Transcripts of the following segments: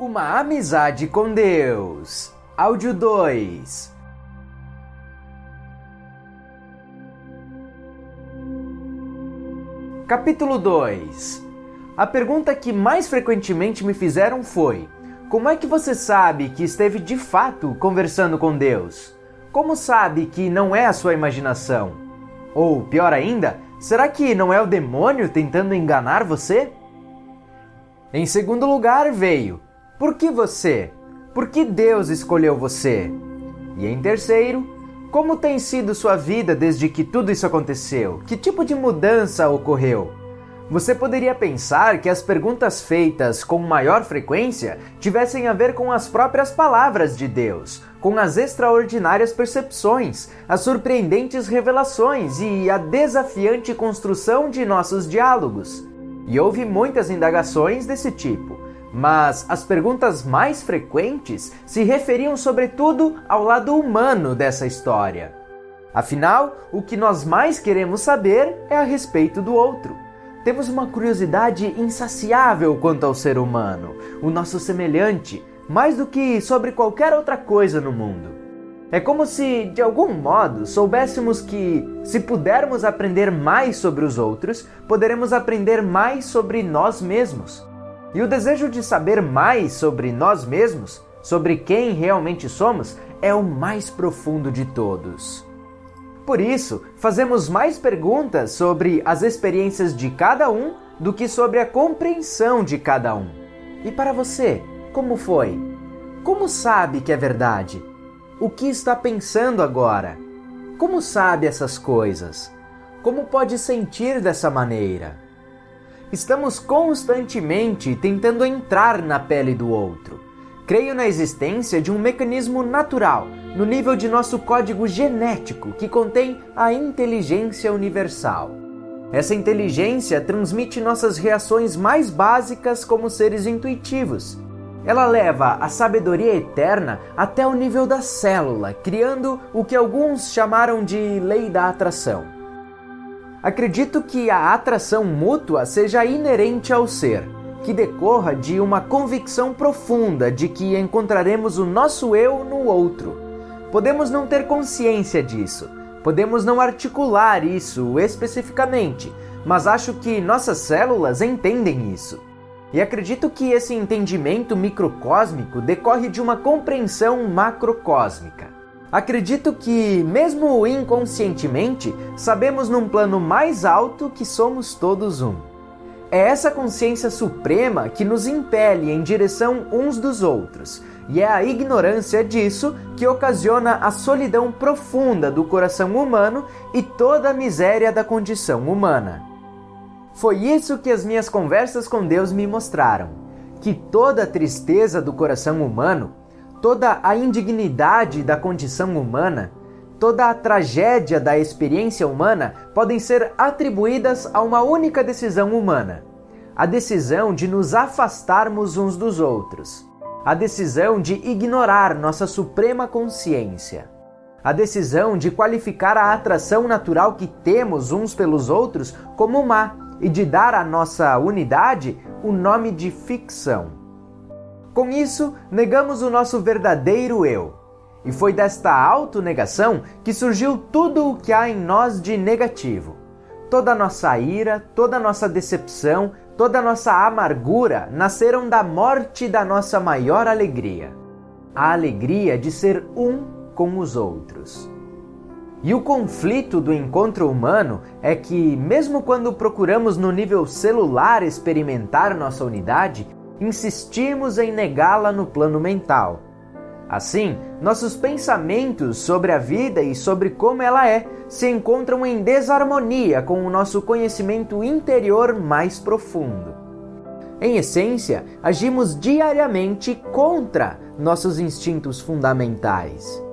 Uma amizade com Deus. Áudio 2. Capítulo 2. A pergunta que mais frequentemente me fizeram foi: Como é que você sabe que esteve de fato conversando com Deus? Como sabe que não é a sua imaginação? Ou, pior ainda, será que não é o demônio tentando enganar você? Em segundo lugar veio: Por que você? Por que Deus escolheu você? E em terceiro, como tem sido sua vida desde que tudo isso aconteceu? Que tipo de mudança ocorreu? Você poderia pensar que as perguntas feitas com maior frequência tivessem a ver com as próprias palavras de Deus, com as extraordinárias percepções, as surpreendentes revelações e a desafiante construção de nossos diálogos. E houve muitas indagações desse tipo, mas as perguntas mais frequentes se referiam sobretudo ao lado humano dessa história. Afinal, o que nós mais queremos saber é a respeito do outro. Temos uma curiosidade insaciável quanto ao ser humano, o nosso semelhante, mais do que sobre qualquer outra coisa no mundo. É como se, de algum modo, soubéssemos que, se pudermos aprender mais sobre os outros, poderemos aprender mais sobre nós mesmos. E o desejo de saber mais sobre nós mesmos, sobre quem realmente somos, é o mais profundo de todos. Por isso, fazemos mais perguntas sobre as experiências de cada um do que sobre a compreensão de cada um. E para você, como foi? Como sabe que é verdade? O que está pensando agora? Como sabe essas coisas? Como pode sentir dessa maneira? Estamos constantemente tentando entrar na pele do outro. Creio na existência de um mecanismo natural, no nível de nosso código genético, que contém a inteligência universal. Essa inteligência transmite nossas reações mais básicas como seres intuitivos ela leva a sabedoria eterna até o nível da célula, criando o que alguns chamaram de lei da atração. Acredito que a atração mútua seja inerente ao ser, que decorra de uma convicção profunda de que encontraremos o nosso eu no outro. Podemos não ter consciência disso, podemos não articular isso especificamente, mas acho que nossas células entendem isso. E acredito que esse entendimento microcósmico decorre de uma compreensão macrocósmica. Acredito que, mesmo inconscientemente, sabemos num plano mais alto que somos todos um. É essa consciência suprema que nos impele em direção uns dos outros, e é a ignorância disso que ocasiona a solidão profunda do coração humano e toda a miséria da condição humana. Foi isso que as minhas conversas com Deus me mostraram: que toda a tristeza do coração humano, toda a indignidade da condição humana, toda a tragédia da experiência humana podem ser atribuídas a uma única decisão humana: a decisão de nos afastarmos uns dos outros, a decisão de ignorar nossa suprema consciência. A decisão de qualificar a atração natural que temos uns pelos outros como má e de dar à nossa unidade o nome de ficção. Com isso, negamos o nosso verdadeiro eu. E foi desta autonegação que surgiu tudo o que há em nós de negativo. Toda a nossa ira, toda a nossa decepção, toda a nossa amargura nasceram da morte da nossa maior alegria a alegria de ser um com os outros. E o conflito do encontro humano é que, mesmo quando procuramos no nível celular experimentar nossa unidade, insistimos em negá-la no plano mental. Assim, nossos pensamentos sobre a vida e sobre como ela é se encontram em desarmonia com o nosso conhecimento interior mais profundo. Em essência, agimos diariamente contra nossos instintos fundamentais.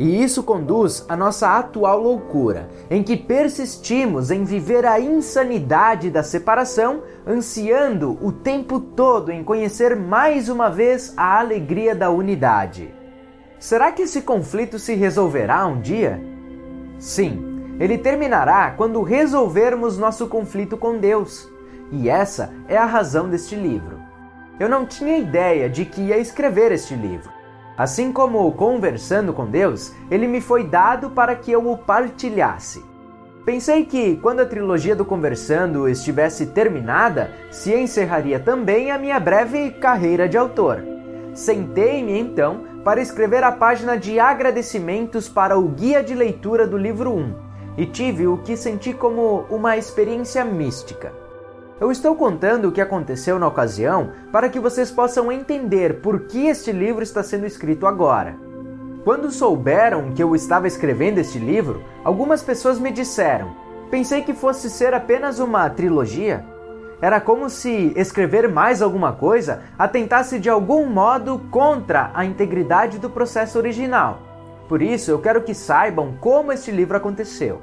E isso conduz à nossa atual loucura, em que persistimos em viver a insanidade da separação, ansiando o tempo todo em conhecer mais uma vez a alegria da unidade. Será que esse conflito se resolverá um dia? Sim, ele terminará quando resolvermos nosso conflito com Deus. E essa é a razão deste livro. eu não tinha ideia de que ia escrever este livro. Assim como conversando com Deus, ele me foi dado para que eu o partilhasse. Pensei que, quando a trilogia do Conversando estivesse terminada, se encerraria também a minha breve carreira de autor. Sentei-me então para escrever a página de agradecimentos para o guia de leitura do livro 1 e tive o que senti como uma experiência mística. Eu estou contando o que aconteceu na ocasião para que vocês possam entender por que este livro está sendo escrito agora. Quando souberam que eu estava escrevendo este livro, algumas pessoas me disseram: pensei que fosse ser apenas uma trilogia. Era como se escrever mais alguma coisa atentasse de algum modo contra a integridade do processo original. Por isso, eu quero que saibam como este livro aconteceu.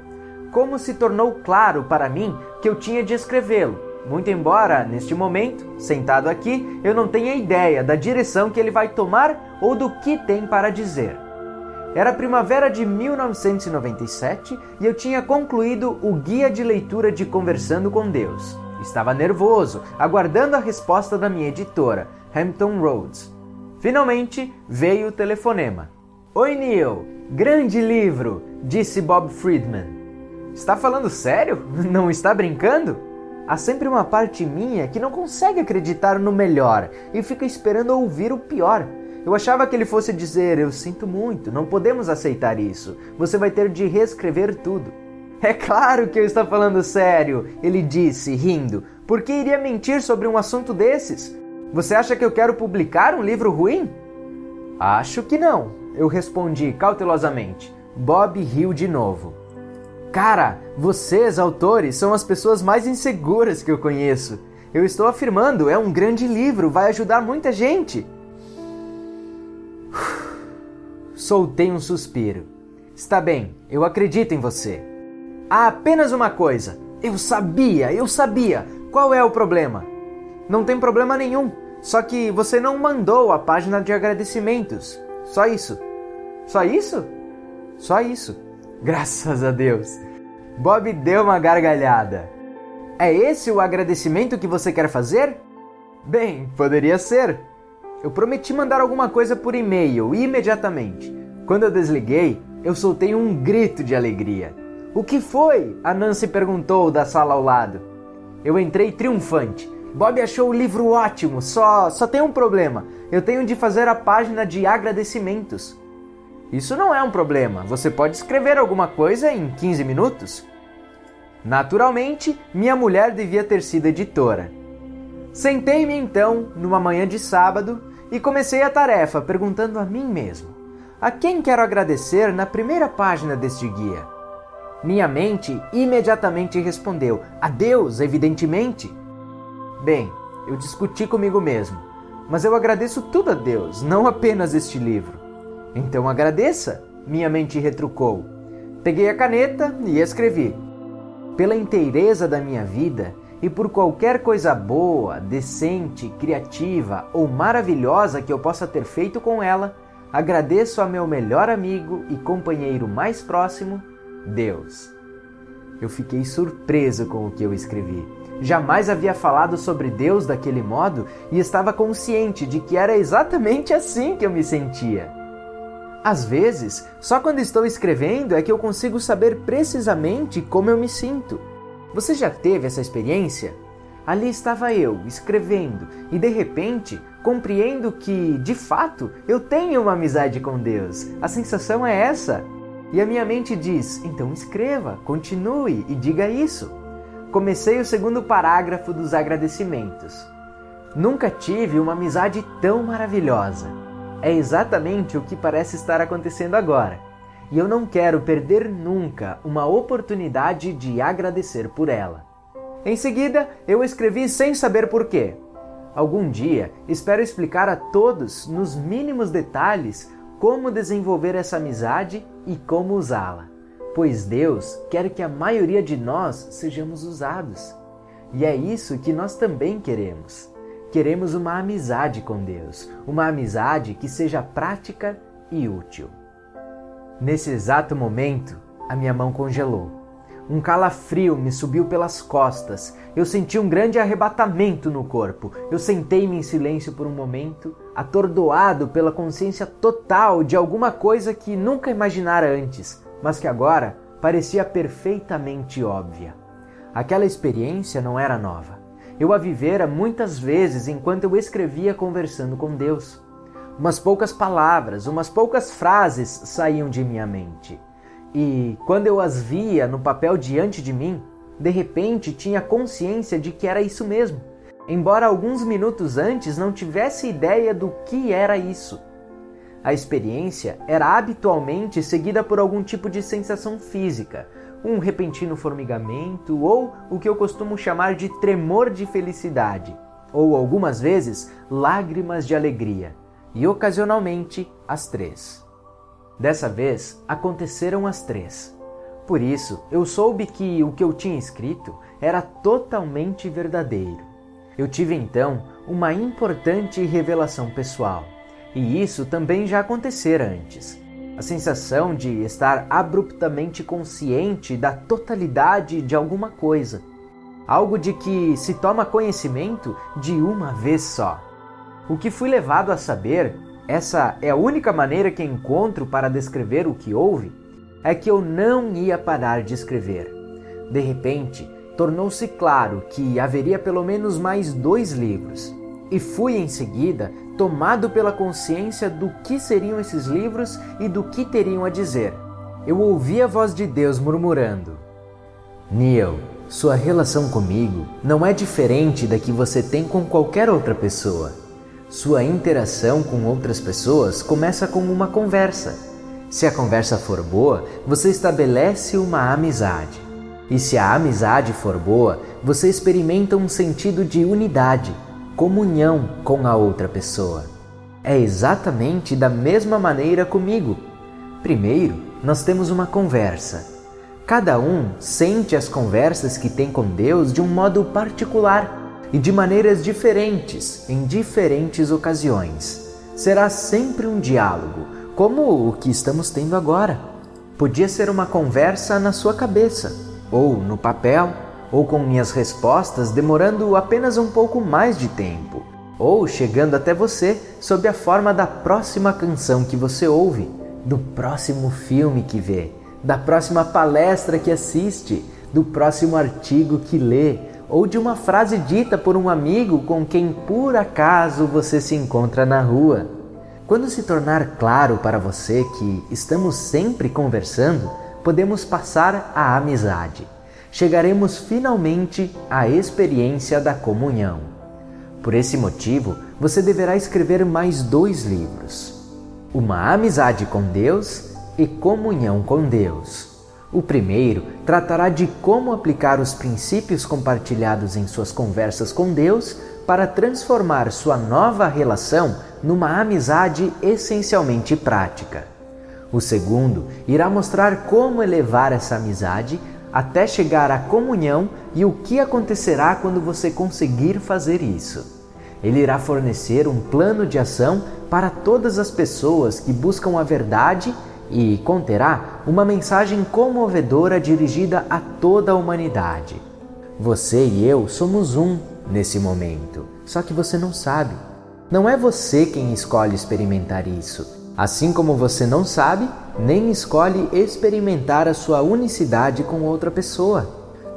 Como se tornou claro para mim que eu tinha de escrevê-lo, muito embora, neste momento, sentado aqui, eu não tenha ideia da direção que ele vai tomar ou do que tem para dizer. Era primavera de 1997 e eu tinha concluído o guia de leitura de Conversando com Deus. Estava nervoso, aguardando a resposta da minha editora, Hampton Roads. Finalmente veio o telefonema. Oi, Neil! Grande livro! disse Bob Friedman. Está falando sério? Não está brincando? Há sempre uma parte minha que não consegue acreditar no melhor e fica esperando ouvir o pior. Eu achava que ele fosse dizer: Eu sinto muito, não podemos aceitar isso. Você vai ter de reescrever tudo. É claro que eu estou falando sério, ele disse, rindo. Por que iria mentir sobre um assunto desses? Você acha que eu quero publicar um livro ruim? Acho que não, eu respondi cautelosamente. Bob riu de novo. Cara, vocês, autores, são as pessoas mais inseguras que eu conheço. Eu estou afirmando, é um grande livro, vai ajudar muita gente. Soltei um suspiro. Está bem, eu acredito em você. Há apenas uma coisa. Eu sabia, eu sabia. Qual é o problema? Não tem problema nenhum. Só que você não mandou a página de agradecimentos. Só isso. Só isso? Só isso. Graças a Deus. Bob deu uma gargalhada. É esse o agradecimento que você quer fazer? Bem, poderia ser. Eu prometi mandar alguma coisa por e-mail imediatamente. Quando eu desliguei, eu soltei um grito de alegria. O que foi? A Nancy perguntou da sala ao lado. Eu entrei triunfante. Bob achou o livro ótimo, só só tem um problema. Eu tenho de fazer a página de agradecimentos. Isso não é um problema, você pode escrever alguma coisa em 15 minutos. Naturalmente, minha mulher devia ter sido editora. Sentei-me então, numa manhã de sábado, e comecei a tarefa perguntando a mim mesmo: a quem quero agradecer na primeira página deste guia? Minha mente imediatamente respondeu: a Deus, evidentemente. Bem, eu discuti comigo mesmo, mas eu agradeço tudo a Deus, não apenas este livro. Então agradeça, minha mente retrucou. Peguei a caneta e escrevi: Pela inteireza da minha vida e por qualquer coisa boa, decente, criativa ou maravilhosa que eu possa ter feito com ela, agradeço a meu melhor amigo e companheiro mais próximo, Deus. Eu fiquei surpreso com o que eu escrevi. Jamais havia falado sobre Deus daquele modo e estava consciente de que era exatamente assim que eu me sentia. Às vezes, só quando estou escrevendo é que eu consigo saber precisamente como eu me sinto. Você já teve essa experiência? Ali estava eu, escrevendo, e de repente compreendo que, de fato, eu tenho uma amizade com Deus. A sensação é essa. E a minha mente diz: então escreva, continue e diga isso. Comecei o segundo parágrafo dos agradecimentos. Nunca tive uma amizade tão maravilhosa. É exatamente o que parece estar acontecendo agora. E eu não quero perder nunca uma oportunidade de agradecer por ela. Em seguida, eu escrevi sem saber porquê. Algum dia espero explicar a todos, nos mínimos detalhes, como desenvolver essa amizade e como usá-la. Pois Deus quer que a maioria de nós sejamos usados. E é isso que nós também queremos. Queremos uma amizade com Deus, uma amizade que seja prática e útil. Nesse exato momento, a minha mão congelou. Um calafrio me subiu pelas costas. Eu senti um grande arrebatamento no corpo. Eu sentei-me em silêncio por um momento, atordoado pela consciência total de alguma coisa que nunca imaginara antes, mas que agora parecia perfeitamente óbvia. Aquela experiência não era nova. Eu a vivera muitas vezes enquanto eu escrevia conversando com Deus. Umas poucas palavras, umas poucas frases saíam de minha mente. E quando eu as via no papel diante de mim, de repente tinha consciência de que era isso mesmo, embora alguns minutos antes não tivesse ideia do que era isso. A experiência era habitualmente seguida por algum tipo de sensação física, um repentino formigamento ou o que eu costumo chamar de tremor de felicidade, ou algumas vezes lágrimas de alegria, e ocasionalmente as três. Dessa vez aconteceram as três. Por isso, eu soube que o que eu tinha escrito era totalmente verdadeiro. Eu tive então uma importante revelação pessoal, e isso também já acontecera antes. A sensação de estar abruptamente consciente da totalidade de alguma coisa. Algo de que se toma conhecimento de uma vez só. O que fui levado a saber essa é a única maneira que encontro para descrever o que houve, é que eu não ia parar de escrever. De repente, tornou-se claro que haveria pelo menos mais dois livros, e fui em seguida tomado pela consciência do que seriam esses livros e do que teriam a dizer. Eu ouvi a voz de Deus murmurando: Neil, sua relação comigo não é diferente da que você tem com qualquer outra pessoa. Sua interação com outras pessoas começa com uma conversa. Se a conversa for boa, você estabelece uma amizade. E se a amizade for boa, você experimenta um sentido de unidade, comunhão com a outra pessoa. É exatamente da mesma maneira comigo. Primeiro, nós temos uma conversa. Cada um sente as conversas que tem com Deus de um modo particular e de maneiras diferentes em diferentes ocasiões. Será sempre um diálogo, como o que estamos tendo agora. Podia ser uma conversa na sua cabeça, ou no papel, ou com minhas respostas demorando apenas um pouco mais de tempo, ou chegando até você sob a forma da próxima canção que você ouve, do próximo filme que vê, da próxima palestra que assiste, do próximo artigo que lê ou de uma frase dita por um amigo com quem por acaso você se encontra na rua. Quando se tornar claro para você que estamos sempre conversando, podemos passar à amizade. Chegaremos finalmente à experiência da comunhão. Por esse motivo, você deverá escrever mais dois livros: Uma amizade com Deus e Comunhão com Deus. O primeiro tratará de como aplicar os princípios compartilhados em suas conversas com Deus para transformar sua nova relação numa amizade essencialmente prática. O segundo irá mostrar como elevar essa amizade até chegar à comunhão e o que acontecerá quando você conseguir fazer isso. Ele irá fornecer um plano de ação para todas as pessoas que buscam a verdade e conterá uma mensagem comovedora dirigida a toda a humanidade. Você e eu somos um nesse momento, só que você não sabe. Não é você quem escolhe experimentar isso, assim como você não sabe nem escolhe experimentar a sua unicidade com outra pessoa.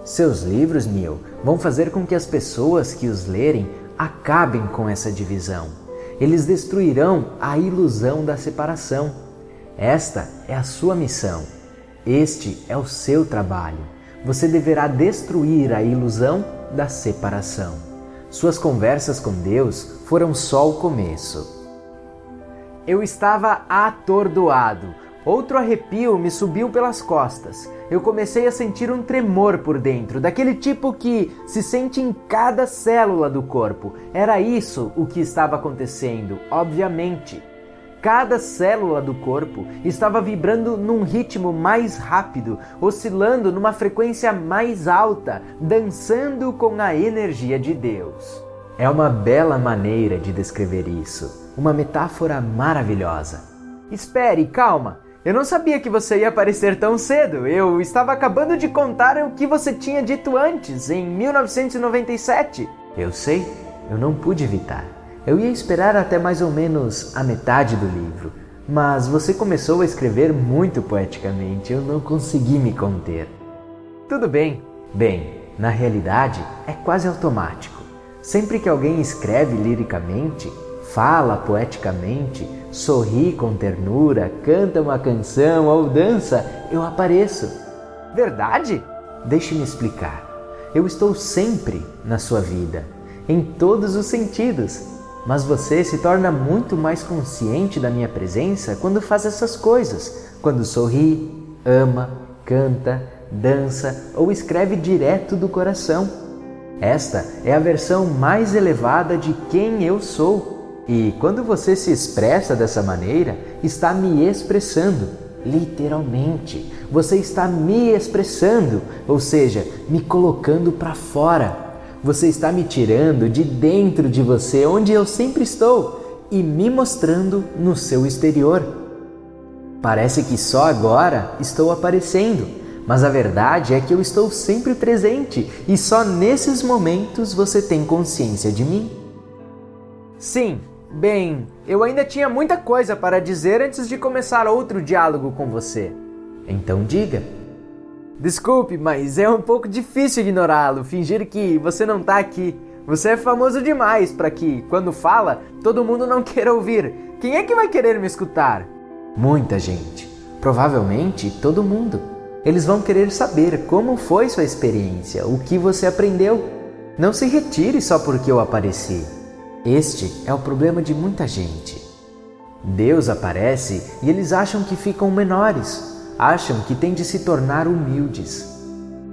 Seus livros, Neil, vão fazer com que as pessoas que os lerem acabem com essa divisão. Eles destruirão a ilusão da separação esta é a sua missão. Este é o seu trabalho. Você deverá destruir a ilusão da separação. Suas conversas com Deus foram só o começo. Eu estava atordoado. Outro arrepio me subiu pelas costas. Eu comecei a sentir um tremor por dentro, daquele tipo que se sente em cada célula do corpo. Era isso o que estava acontecendo, obviamente. Cada célula do corpo estava vibrando num ritmo mais rápido, oscilando numa frequência mais alta, dançando com a energia de Deus. É uma bela maneira de descrever isso, uma metáfora maravilhosa. Espere, calma! Eu não sabia que você ia aparecer tão cedo. Eu estava acabando de contar o que você tinha dito antes, em 1997. Eu sei, eu não pude evitar. Eu ia esperar até mais ou menos a metade do livro, mas você começou a escrever muito poeticamente. Eu não consegui me conter. Tudo bem. Bem, na realidade é quase automático. Sempre que alguém escreve liricamente, fala poeticamente, sorri com ternura, canta uma canção ou dança, eu apareço. Verdade? Deixe-me explicar. Eu estou sempre na sua vida, em todos os sentidos, mas você se torna muito mais consciente da minha presença quando faz essas coisas, quando sorri, ama, canta, dança ou escreve direto do coração. Esta é a versão mais elevada de quem eu sou e quando você se expressa dessa maneira, está me expressando, literalmente. Você está me expressando, ou seja, me colocando para fora. Você está me tirando de dentro de você, onde eu sempre estou, e me mostrando no seu exterior. Parece que só agora estou aparecendo, mas a verdade é que eu estou sempre presente e só nesses momentos você tem consciência de mim. Sim, Bem, eu ainda tinha muita coisa para dizer antes de começar outro diálogo com você. Então diga. Desculpe, mas é um pouco difícil ignorá-lo, fingir que você não está aqui. Você é famoso demais para que, quando fala, todo mundo não queira ouvir. Quem é que vai querer me escutar? Muita gente. Provavelmente todo mundo. Eles vão querer saber como foi sua experiência, o que você aprendeu. Não se retire só porque eu apareci. Este é o problema de muita gente. Deus aparece e eles acham que ficam menores, acham que têm de se tornar humildes.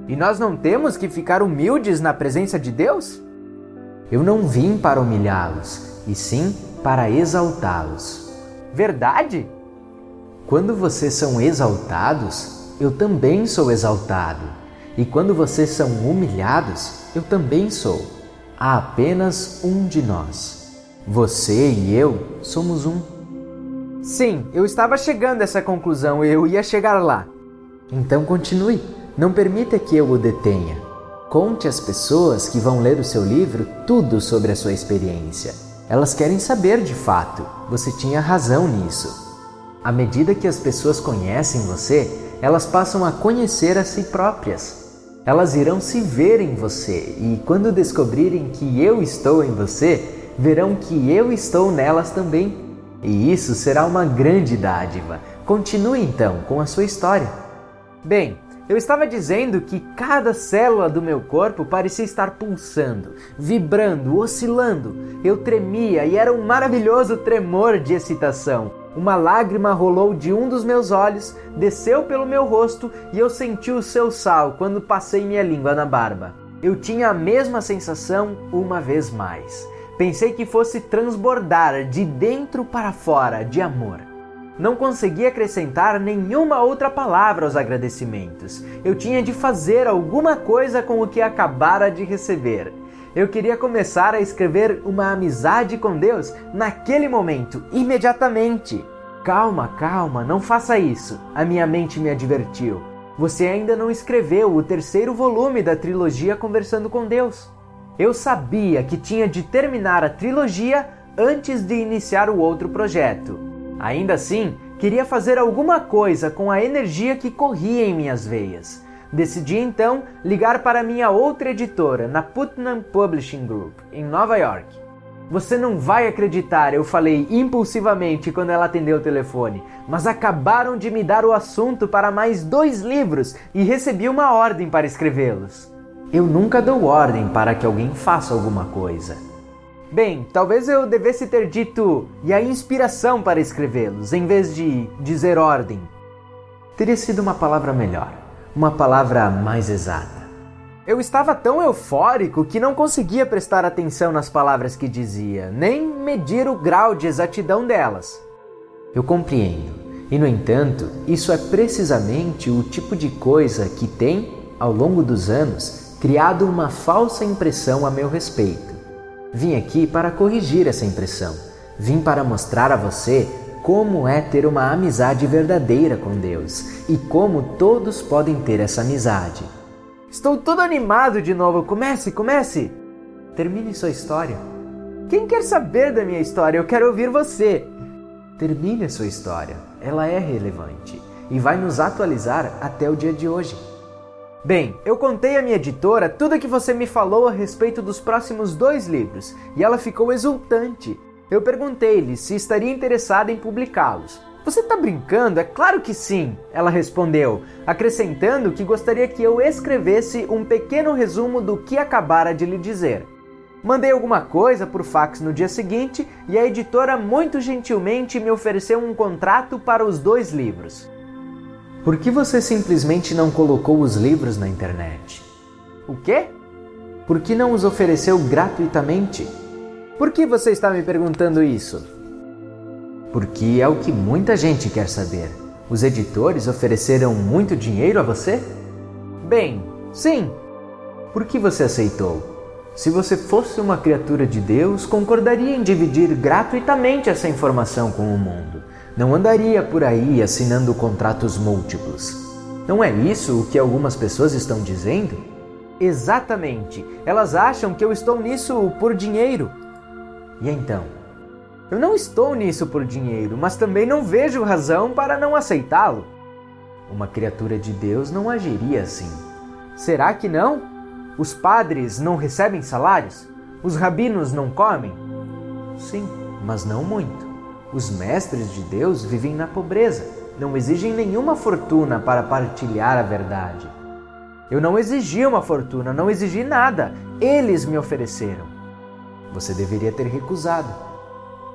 E nós não temos que ficar humildes na presença de Deus? Eu não vim para humilhá-los, e sim para exaltá-los. Verdade? Quando vocês são exaltados, eu também sou exaltado. E quando vocês são humilhados, eu também sou há apenas um de nós. Você e eu somos um. Sim, eu estava chegando a essa conclusão, eu ia chegar lá. Então continue, não permita que eu o detenha. Conte às pessoas que vão ler o seu livro tudo sobre a sua experiência. Elas querem saber de fato, você tinha razão nisso. À medida que as pessoas conhecem você, elas passam a conhecer a si próprias. Elas irão se ver em você e, quando descobrirem que eu estou em você, verão que eu estou nelas também. E isso será uma grande dádiva. Continue então com a sua história. Bem, eu estava dizendo que cada célula do meu corpo parecia estar pulsando, vibrando, oscilando. Eu tremia e era um maravilhoso tremor de excitação. Uma lágrima rolou de um dos meus olhos, desceu pelo meu rosto e eu senti o seu sal quando passei minha língua na barba. Eu tinha a mesma sensação uma vez mais. Pensei que fosse transbordar de dentro para fora de amor. Não consegui acrescentar nenhuma outra palavra aos agradecimentos. Eu tinha de fazer alguma coisa com o que acabara de receber. Eu queria começar a escrever uma amizade com Deus naquele momento, imediatamente. Calma, calma, não faça isso, a minha mente me advertiu. Você ainda não escreveu o terceiro volume da trilogia Conversando com Deus. Eu sabia que tinha de terminar a trilogia antes de iniciar o outro projeto. Ainda assim, queria fazer alguma coisa com a energia que corria em minhas veias. Decidi então ligar para minha outra editora, na Putnam Publishing Group, em Nova York. Você não vai acreditar, eu falei impulsivamente quando ela atendeu o telefone, mas acabaram de me dar o assunto para mais dois livros e recebi uma ordem para escrevê-los. Eu nunca dou ordem para que alguém faça alguma coisa. Bem, talvez eu devesse ter dito e a inspiração para escrevê-los, em vez de dizer ordem. Teria sido uma palavra melhor uma palavra mais exata. Eu estava tão eufórico que não conseguia prestar atenção nas palavras que dizia, nem medir o grau de exatidão delas. Eu compreendo, e no entanto, isso é precisamente o tipo de coisa que tem, ao longo dos anos, criado uma falsa impressão a meu respeito. Vim aqui para corrigir essa impressão. Vim para mostrar a você como é ter uma amizade verdadeira com Deus e como todos podem ter essa amizade. Estou todo animado de novo. Comece, comece! Termine sua história. Quem quer saber da minha história? Eu quero ouvir você. Termine a sua história. Ela é relevante e vai nos atualizar até o dia de hoje. Bem, eu contei à minha editora tudo o que você me falou a respeito dos próximos dois livros e ela ficou exultante. Eu perguntei-lhe se estaria interessada em publicá-los. Você está brincando? É claro que sim, ela respondeu, acrescentando que gostaria que eu escrevesse um pequeno resumo do que acabara de lhe dizer. Mandei alguma coisa por fax no dia seguinte e a editora muito gentilmente me ofereceu um contrato para os dois livros. Por que você simplesmente não colocou os livros na internet? O quê? Por que não os ofereceu gratuitamente? Por que você está me perguntando isso? Porque é o que muita gente quer saber. Os editores ofereceram muito dinheiro a você? Bem, sim. Por que você aceitou? Se você fosse uma criatura de Deus, concordaria em dividir gratuitamente essa informação com o mundo. Não andaria por aí assinando contratos múltiplos. Não é isso o que algumas pessoas estão dizendo? Exatamente. Elas acham que eu estou nisso por dinheiro. E então? Eu não estou nisso por dinheiro, mas também não vejo razão para não aceitá-lo. Uma criatura de Deus não agiria assim. Será que não? Os padres não recebem salários? Os rabinos não comem? Sim, mas não muito. Os mestres de Deus vivem na pobreza, não exigem nenhuma fortuna para partilhar a verdade. Eu não exigi uma fortuna, não exigi nada. Eles me ofereceram. Você deveria ter recusado.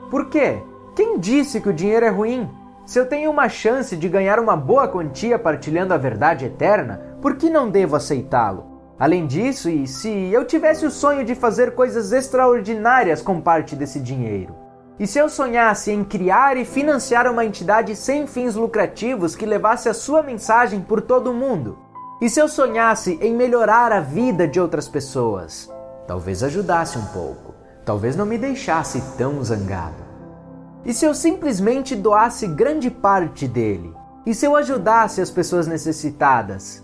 Por quê? Quem disse que o dinheiro é ruim? Se eu tenho uma chance de ganhar uma boa quantia partilhando a verdade eterna, por que não devo aceitá-lo? Além disso, e se eu tivesse o sonho de fazer coisas extraordinárias com parte desse dinheiro? E se eu sonhasse em criar e financiar uma entidade sem fins lucrativos que levasse a sua mensagem por todo o mundo? E se eu sonhasse em melhorar a vida de outras pessoas? Talvez ajudasse um pouco, talvez não me deixasse tão zangado. E se eu simplesmente doasse grande parte dele? E se eu ajudasse as pessoas necessitadas?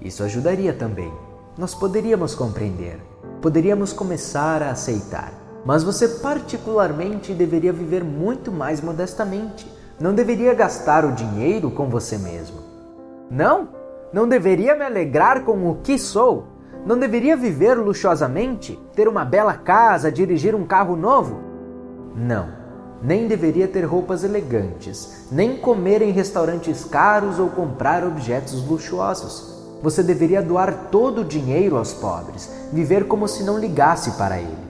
Isso ajudaria também. Nós poderíamos compreender, poderíamos começar a aceitar. Mas você, particularmente, deveria viver muito mais modestamente. Não deveria gastar o dinheiro com você mesmo. Não? Não deveria me alegrar com o que sou? Não deveria viver luxuosamente? Ter uma bela casa, dirigir um carro novo? Não nem deveria ter roupas elegantes, nem comer em restaurantes caros ou comprar objetos luxuosos. Você deveria doar todo o dinheiro aos pobres, viver como se não ligasse para ele.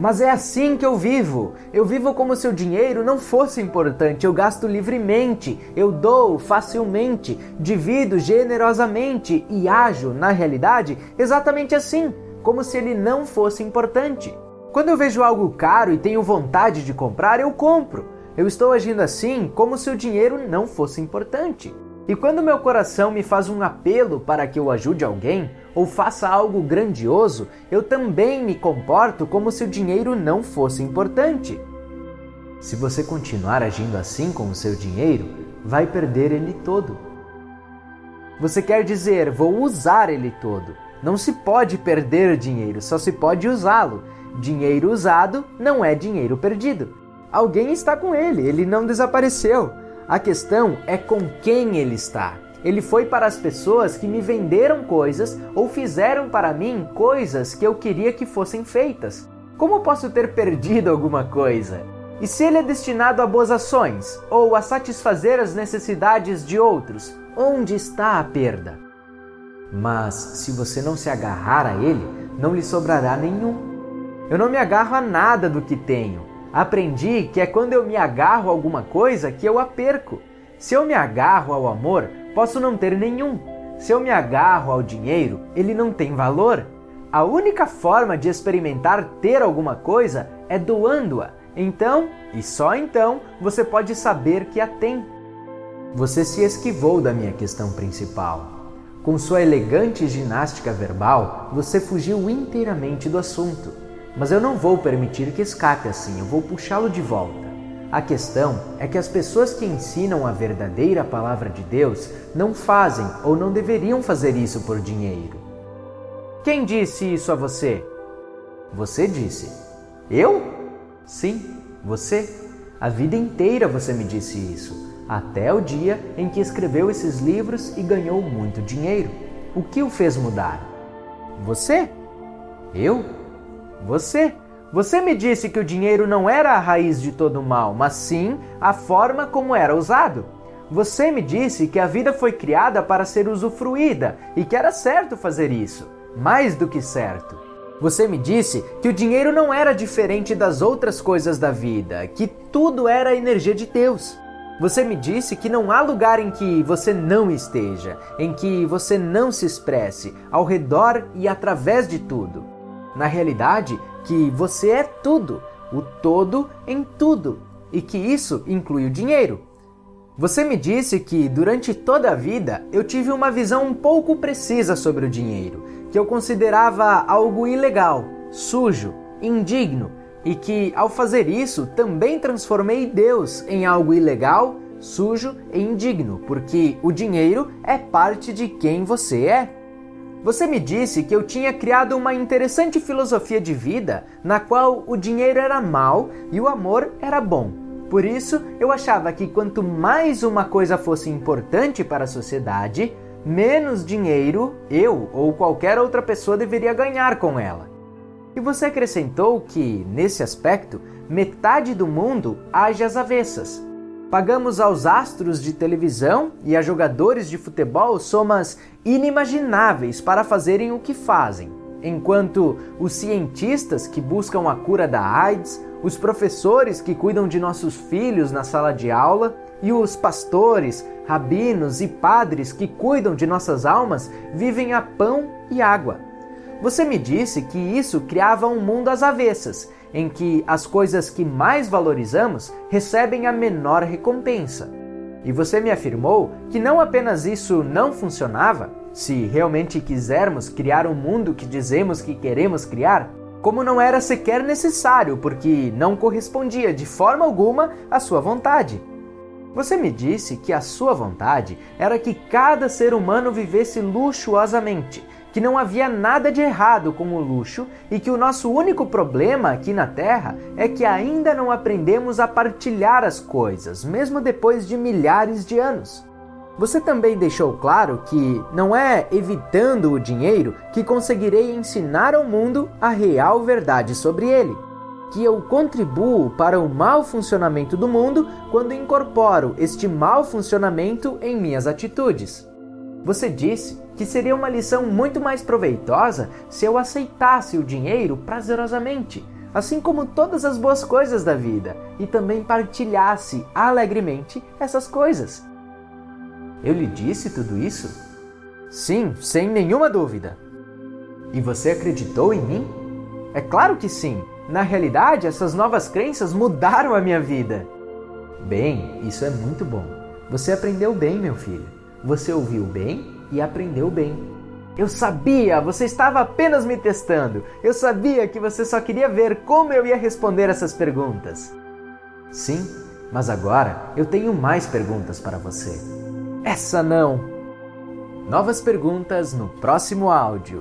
Mas é assim que eu vivo. Eu vivo como se o dinheiro não fosse importante. Eu gasto livremente, eu dou facilmente, divido generosamente e ajo, na realidade, exatamente assim, como se ele não fosse importante. Quando eu vejo algo caro e tenho vontade de comprar, eu compro. Eu estou agindo assim como se o dinheiro não fosse importante. E quando meu coração me faz um apelo para que eu ajude alguém ou faça algo grandioso, eu também me comporto como se o dinheiro não fosse importante. Se você continuar agindo assim com o seu dinheiro, vai perder ele todo. Você quer dizer, vou usar ele todo. Não se pode perder dinheiro, só se pode usá-lo. Dinheiro usado não é dinheiro perdido. Alguém está com ele, ele não desapareceu. A questão é com quem ele está. Ele foi para as pessoas que me venderam coisas ou fizeram para mim coisas que eu queria que fossem feitas. Como posso ter perdido alguma coisa? E se ele é destinado a boas ações ou a satisfazer as necessidades de outros, onde está a perda? Mas se você não se agarrar a ele, não lhe sobrará nenhum. Eu não me agarro a nada do que tenho. Aprendi que é quando eu me agarro a alguma coisa que eu a perco. Se eu me agarro ao amor, posso não ter nenhum. Se eu me agarro ao dinheiro, ele não tem valor. A única forma de experimentar ter alguma coisa é doando-a. Então, e só então, você pode saber que a tem. Você se esquivou da minha questão principal. Com sua elegante ginástica verbal, você fugiu inteiramente do assunto. Mas eu não vou permitir que escape assim, eu vou puxá-lo de volta. A questão é que as pessoas que ensinam a verdadeira palavra de Deus não fazem ou não deveriam fazer isso por dinheiro. Quem disse isso a você? Você disse. Eu? Sim, você. A vida inteira você me disse isso, até o dia em que escreveu esses livros e ganhou muito dinheiro. O que o fez mudar? Você? Eu? Você? Você me disse que o dinheiro não era a raiz de todo o mal, mas sim a forma como era usado. Você me disse que a vida foi criada para ser usufruída e que era certo fazer isso, mais do que certo. Você me disse que o dinheiro não era diferente das outras coisas da vida, que tudo era a energia de Deus. Você me disse que não há lugar em que você não esteja, em que você não se expresse, ao redor e através de tudo. Na realidade, que você é tudo, o todo em tudo, e que isso inclui o dinheiro. Você me disse que durante toda a vida eu tive uma visão um pouco precisa sobre o dinheiro, que eu considerava algo ilegal, sujo, indigno, e que ao fazer isso também transformei Deus em algo ilegal, sujo e indigno, porque o dinheiro é parte de quem você é. Você me disse que eu tinha criado uma interessante filosofia de vida na qual o dinheiro era mal e o amor era bom. Por isso, eu achava que quanto mais uma coisa fosse importante para a sociedade, menos dinheiro eu ou qualquer outra pessoa deveria ganhar com ela. E você acrescentou que, nesse aspecto, metade do mundo age às avessas Pagamos aos astros de televisão e a jogadores de futebol somas inimagináveis para fazerem o que fazem, enquanto os cientistas que buscam a cura da AIDS, os professores que cuidam de nossos filhos na sala de aula e os pastores, rabinos e padres que cuidam de nossas almas vivem a pão e água. Você me disse que isso criava um mundo às avessas em que as coisas que mais valorizamos recebem a menor recompensa. E você me afirmou que não apenas isso não funcionava, se realmente quisermos criar um mundo que dizemos que queremos criar, como não era sequer necessário, porque não correspondia de forma alguma à sua vontade. Você me disse que a sua vontade era que cada ser humano vivesse luxuosamente, que não havia nada de errado com o luxo e que o nosso único problema aqui na Terra é que ainda não aprendemos a partilhar as coisas, mesmo depois de milhares de anos. Você também deixou claro que não é evitando o dinheiro que conseguirei ensinar ao mundo a real verdade sobre ele. Que eu contribuo para o mau funcionamento do mundo quando incorporo este mau funcionamento em minhas atitudes. Você disse que seria uma lição muito mais proveitosa se eu aceitasse o dinheiro prazerosamente, assim como todas as boas coisas da vida, e também partilhasse alegremente essas coisas. Eu lhe disse tudo isso? Sim, sem nenhuma dúvida. E você acreditou em mim? É claro que sim. Na realidade, essas novas crenças mudaram a minha vida. Bem, isso é muito bom. Você aprendeu bem, meu filho. Você ouviu bem e aprendeu bem. Eu sabia, você estava apenas me testando. Eu sabia que você só queria ver como eu ia responder essas perguntas. Sim, mas agora eu tenho mais perguntas para você. Essa não! Novas perguntas no próximo áudio.